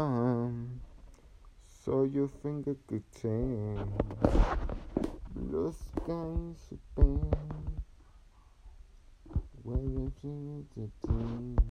So, so your finger could change. Blue skies open. When you feel the